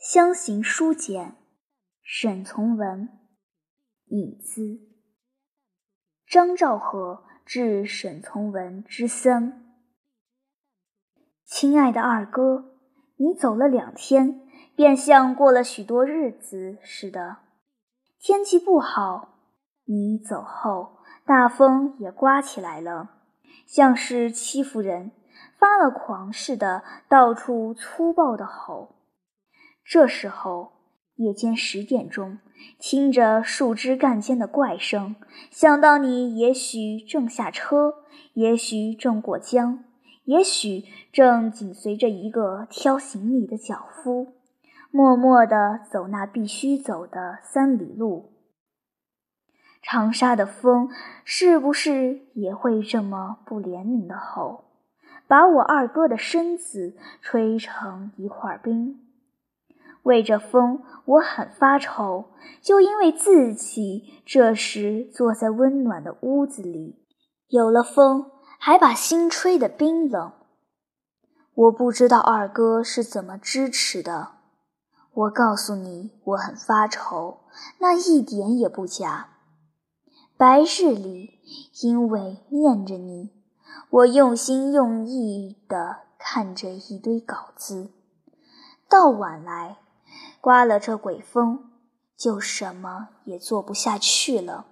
乡行书简，沈从文。引子。张兆和致沈从文之僧。亲爱的二哥，你走了两天，便像过了许多日子似的。天气不好，你走后，大风也刮起来了，像是欺负人，发了狂似的，到处粗暴的吼。这时候，夜间十点钟，听着树枝干尖的怪声，想到你也许正下车，也许正过江，也许正紧随着一个挑行李的脚夫，默默地走那必须走的三里路。长沙的风是不是也会这么不怜悯的吼，把我二哥的身子吹成一块冰？为这风，我很发愁，就因为自己这时坐在温暖的屋子里，有了风，还把心吹得冰冷。我不知道二哥是怎么支持的。我告诉你，我很发愁，那一点也不假。白日里，因为念着你，我用心用意地看着一堆稿子，到晚来。刮了这鬼风，就什么也做不下去了。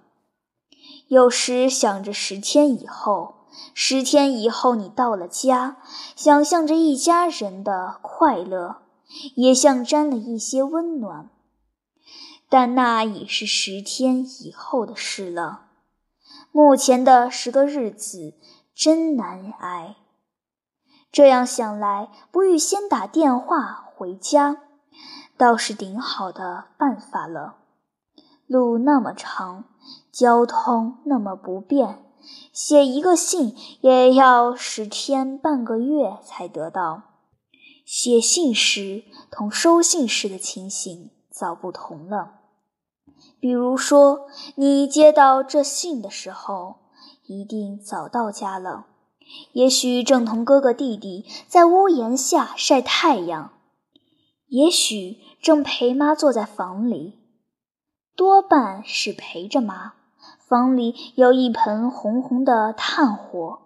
有时想着十天以后，十天以后你到了家，想象着一家人的快乐，也像沾了一些温暖。但那已是十天以后的事了。目前的十个日子真难挨。这样想来，不如先打电话回家。倒是顶好的办法了。路那么长，交通那么不便，写一个信也要十天半个月才得到。写信时同收信时的情形早不同了。比如说，你接到这信的时候，一定早到家了，也许正同哥哥弟弟在屋檐下晒太阳。也许正陪妈坐在房里，多半是陪着妈。房里有一盆红红的炭火，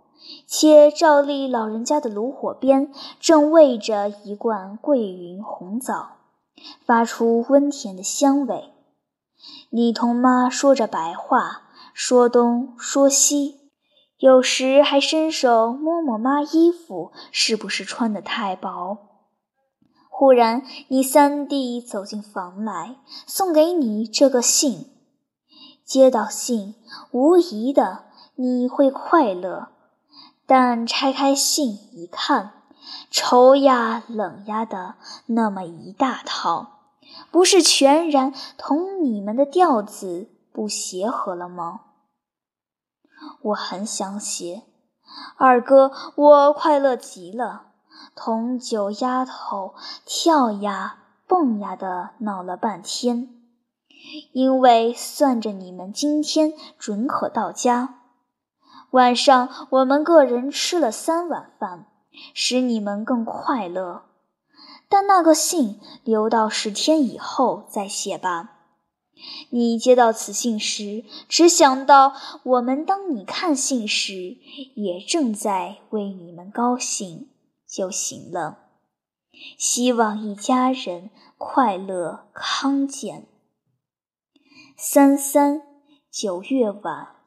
且照例老人家的炉火边正煨着一罐桂云红枣，发出温甜的香味。你同妈说着白话，说东说西，有时还伸手摸摸妈衣服是不是穿得太薄。忽然，你三弟走进房来，送给你这个信。接到信，无疑的你会快乐，但拆开信一看，愁呀冷呀的那么一大套，不是全然同你们的调子不协和了吗？我很想写，二哥，我快乐极了。同九丫头跳呀蹦呀的闹了半天，因为算着你们今天准可到家。晚上我们个人吃了三碗饭，使你们更快乐。但那个信留到十天以后再写吧。你接到此信时，只想到我们当你看信时，也正在为你们高兴。就行了。希望一家人快乐康健。三三九月晚。